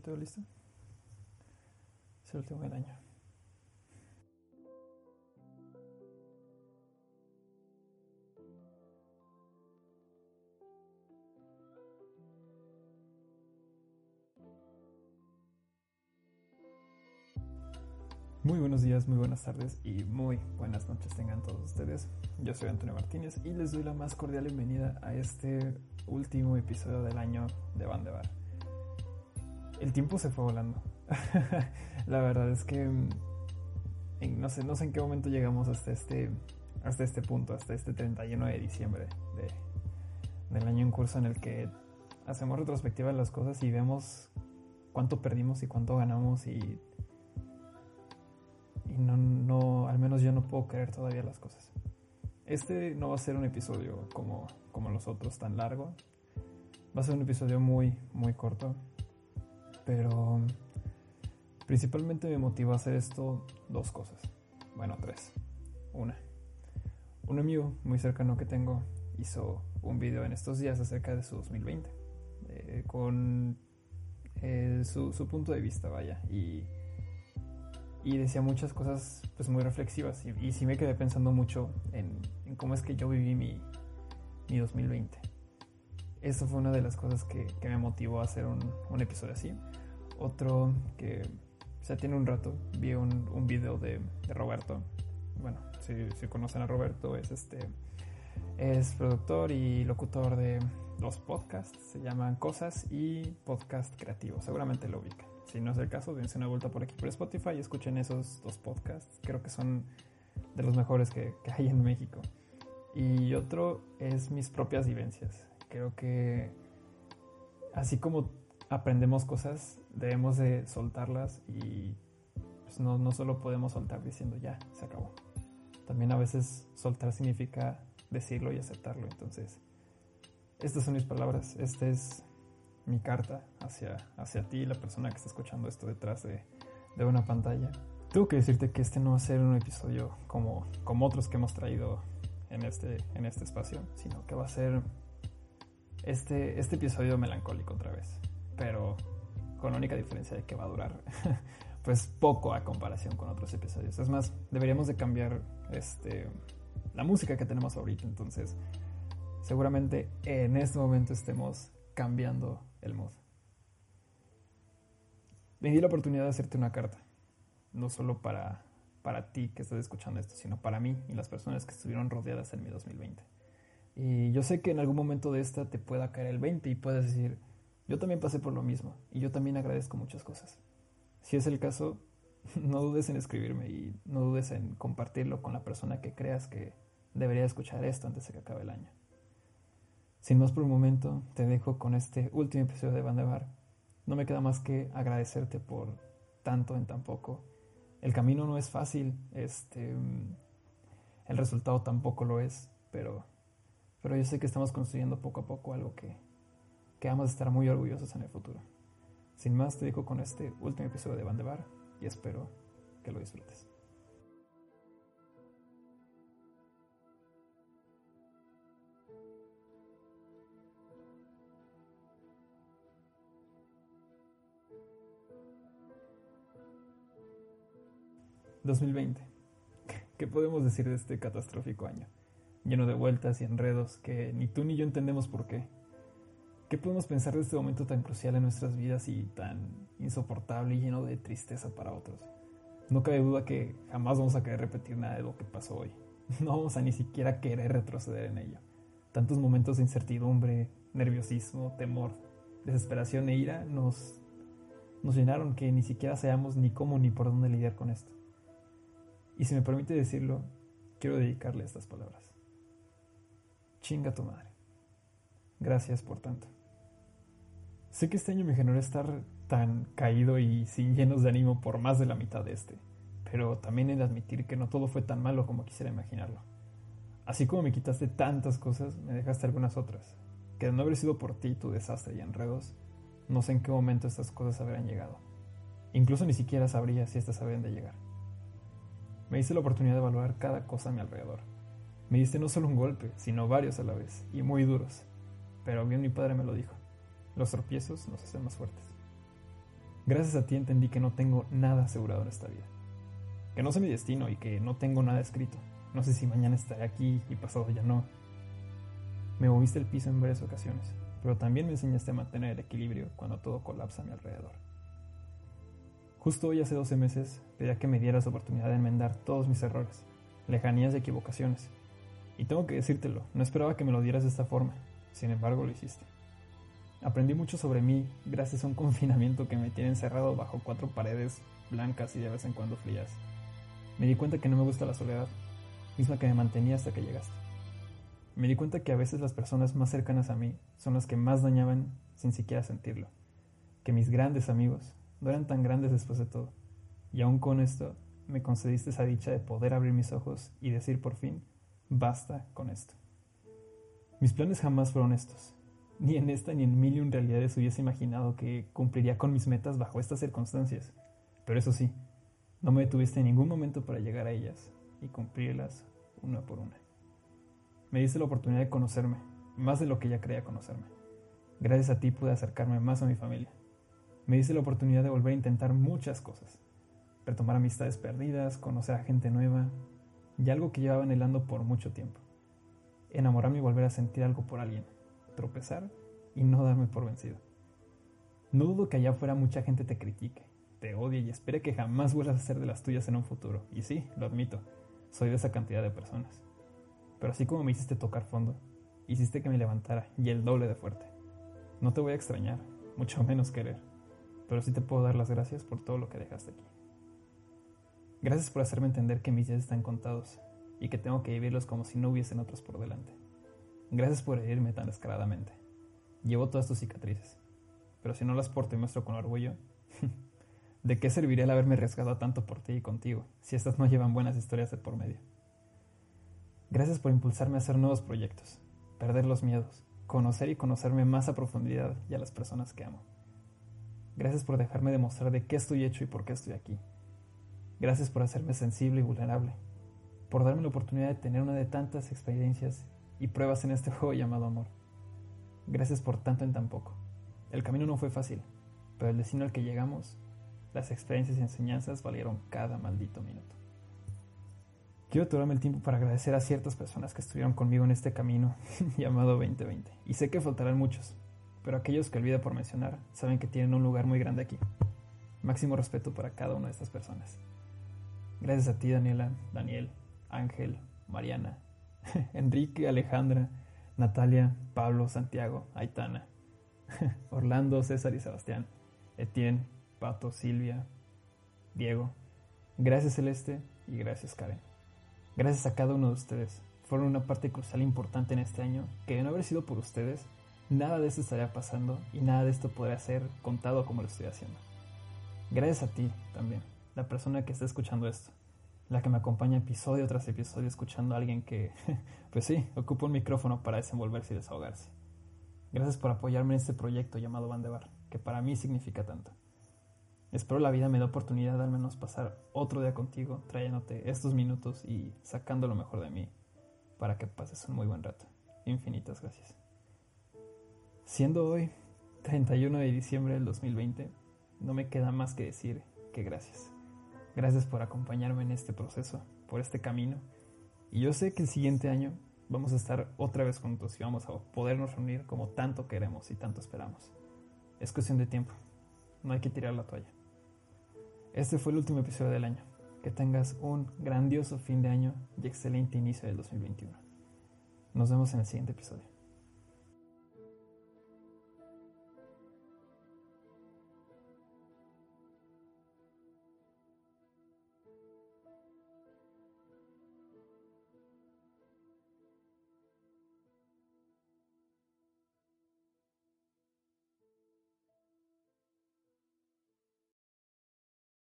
¿todo listo? Es el último del año. Muy buenos días, muy buenas tardes y muy buenas noches tengan todos ustedes. Yo soy Antonio Martínez y les doy la más cordial bienvenida a este último episodio del año de Van de Bar. El tiempo se fue volando. la verdad es que no, sé, no sé en qué momento llegamos hasta este, hasta este punto, hasta este 31 de diciembre del año en curso en el que hacemos retrospectiva de las cosas y vemos cuánto perdimos y cuánto ganamos y y no, no, al menos yo no puedo creer todavía las cosas. Este no va a ser un episodio como, como los otros tan largo. Va a ser un episodio muy, muy corto. Pero principalmente me motivó a hacer esto dos cosas. Bueno, tres. Una. Un amigo muy cercano que tengo hizo un video en estos días acerca de su 2020. Eh, con eh, su, su punto de vista, vaya. Y y decía muchas cosas pues muy reflexivas y, sí me quedé pensando mucho en, cómo es que yo viví mi, mi 2020. Eso fue una de las cosas que, que me motivó a hacer un, un, episodio así. Otro que o sea, tiene un rato vi un, un video de, Roberto. Bueno, si, conocen a Roberto, es este es productor y locutor de los podcasts, se llaman Cosas y Podcast Creativo, seguramente lo ubican. Si no es el caso, dense una vuelta por aquí por Spotify y escuchen esos dos podcasts. Creo que son de los mejores que, que hay en México. Y otro es mis propias vivencias. Creo que así como aprendemos cosas, debemos de soltarlas y pues no, no solo podemos soltar diciendo ya, se acabó. También a veces soltar significa decirlo y aceptarlo. Entonces, estas son mis palabras. Este es mi carta hacia, hacia ti, la persona que está escuchando esto detrás de, de una pantalla. Tengo que decirte que este no va a ser un episodio como, como otros que hemos traído en este, en este espacio, sino que va a ser este, este episodio melancólico otra vez, pero con la única diferencia de que va a durar pues poco a comparación con otros episodios. Es más, deberíamos de cambiar este, la música que tenemos ahorita, entonces seguramente en este momento estemos cambiando el mood. Me di la oportunidad de hacerte una carta, no solo para, para ti que estás escuchando esto, sino para mí y las personas que estuvieron rodeadas en mi 2020. Y yo sé que en algún momento de esta te pueda caer el 20 y puedes decir, yo también pasé por lo mismo y yo también agradezco muchas cosas. Si es el caso, no dudes en escribirme y no dudes en compartirlo con la persona que creas que debería escuchar esto antes de que acabe el año. Sin más por un momento, te dejo con este último episodio de Bandebar. No me queda más que agradecerte por tanto en tan poco. El camino no es fácil, este, el resultado tampoco lo es, pero, pero yo sé que estamos construyendo poco a poco algo que, que vamos a estar muy orgullosos en el futuro. Sin más, te dejo con este último episodio de Bandebar y espero que lo disfrutes. 2020. ¿Qué podemos decir de este catastrófico año? Lleno de vueltas y enredos que ni tú ni yo entendemos por qué. ¿Qué podemos pensar de este momento tan crucial en nuestras vidas y tan insoportable y lleno de tristeza para otros? No cabe duda que jamás vamos a querer repetir nada de lo que pasó hoy. No vamos a ni siquiera querer retroceder en ello. Tantos momentos de incertidumbre, nerviosismo, temor, desesperación e ira nos, nos llenaron que ni siquiera sabemos ni cómo ni por dónde lidiar con esto. Y si me permite decirlo, quiero dedicarle estas palabras. Chinga tu madre. Gracias por tanto. Sé que este año me generó estar tan caído y sin llenos de ánimo por más de la mitad de este, pero también de admitir que no todo fue tan malo como quisiera imaginarlo. Así como me quitaste tantas cosas, me dejaste algunas otras, que de no haber sido por ti tu desastre y enredos, no sé en qué momento estas cosas habrían llegado. Incluso ni siquiera sabría si estas habrían de llegar. Me diste la oportunidad de evaluar cada cosa a mi alrededor. Me diste no solo un golpe, sino varios a la vez, y muy duros. Pero bien mi padre me lo dijo. Los tropiezos nos hacen más fuertes. Gracias a ti entendí que no tengo nada asegurado en esta vida. Que no sé mi destino y que no tengo nada escrito. No sé si mañana estaré aquí y pasado ya no. Me moviste el piso en varias ocasiones, pero también me enseñaste a mantener el equilibrio cuando todo colapsa a mi alrededor. Justo hoy hace 12 meses pedía que me dieras oportunidad de enmendar todos mis errores, lejanías y equivocaciones. Y tengo que decírtelo, no esperaba que me lo dieras de esta forma, sin embargo lo hiciste. Aprendí mucho sobre mí gracias a un confinamiento que me tiene encerrado bajo cuatro paredes blancas y de vez en cuando frías. Me di cuenta que no me gusta la soledad, misma que me mantenía hasta que llegaste. Me di cuenta que a veces las personas más cercanas a mí son las que más dañaban sin siquiera sentirlo. Que mis grandes amigos no eran tan grandes después de todo. Y aún con esto, me concediste esa dicha de poder abrir mis ojos y decir por fin, basta con esto. Mis planes jamás fueron estos. Ni en esta ni en mil y un realidades hubiese imaginado que cumpliría con mis metas bajo estas circunstancias. Pero eso sí, no me detuviste en ningún momento para llegar a ellas y cumplirlas una por una. Me diste la oportunidad de conocerme, más de lo que ya creía conocerme. Gracias a ti pude acercarme más a mi familia. Me diste la oportunidad de volver a intentar muchas cosas. Retomar amistades perdidas, conocer a gente nueva y algo que llevaba anhelando por mucho tiempo. Enamorarme y volver a sentir algo por alguien. Tropezar y no darme por vencido. No dudo que allá afuera mucha gente te critique, te odie y espere que jamás vuelvas a ser de las tuyas en un futuro. Y sí, lo admito, soy de esa cantidad de personas. Pero así como me hiciste tocar fondo, hiciste que me levantara y el doble de fuerte. No te voy a extrañar, mucho menos querer, pero sí te puedo dar las gracias por todo lo que dejaste aquí. Gracias por hacerme entender que mis días están contados y que tengo que vivirlos como si no hubiesen otros por delante. Gracias por herirme tan descaradamente. Llevo todas tus cicatrices, pero si no las porto y muestro con orgullo, ¿De qué serviría el haberme arriesgado tanto por ti y contigo, si estas no llevan buenas historias de por medio? Gracias por impulsarme a hacer nuevos proyectos, perder los miedos, conocer y conocerme más a profundidad y a las personas que amo. Gracias por dejarme demostrar de qué estoy hecho y por qué estoy aquí. Gracias por hacerme sensible y vulnerable, por darme la oportunidad de tener una de tantas experiencias y pruebas en este juego llamado amor. Gracias por tanto en tan poco. El camino no fue fácil, pero el destino al que llegamos las experiencias y enseñanzas valieron cada maldito minuto. Quiero tomarme el tiempo para agradecer a ciertas personas que estuvieron conmigo en este camino llamado 2020. Y sé que faltarán muchos, pero aquellos que olvido por mencionar saben que tienen un lugar muy grande aquí. Máximo respeto para cada una de estas personas. Gracias a ti, Daniela, Daniel, Ángel, Mariana, Enrique, Alejandra, Natalia, Pablo, Santiago, Aitana, Orlando, César y Sebastián, Etienne, Pato, Silvia, Diego. Gracias Celeste y gracias Karen. Gracias a cada uno de ustedes. Fueron una parte crucial e importante en este año que de no haber sido por ustedes, nada de esto estaría pasando y nada de esto podría ser contado como lo estoy haciendo. Gracias a ti también, la persona que está escuchando esto, la que me acompaña episodio tras episodio escuchando a alguien que, pues sí, ocupa un micrófono para desenvolverse y desahogarse. Gracias por apoyarme en este proyecto llamado Bandebar, que para mí significa tanto. Espero la vida me dé oportunidad de al menos pasar otro día contigo, trayéndote estos minutos y sacando lo mejor de mí para que pases un muy buen rato. Infinitas gracias. Siendo hoy 31 de diciembre del 2020, no me queda más que decir que gracias. Gracias por acompañarme en este proceso, por este camino. Y yo sé que el siguiente año vamos a estar otra vez juntos y vamos a podernos reunir como tanto queremos y tanto esperamos. Es cuestión de tiempo. No hay que tirar la toalla. Este fue el último episodio del año. Que tengas un grandioso fin de año y excelente inicio del 2021. Nos vemos en el siguiente episodio.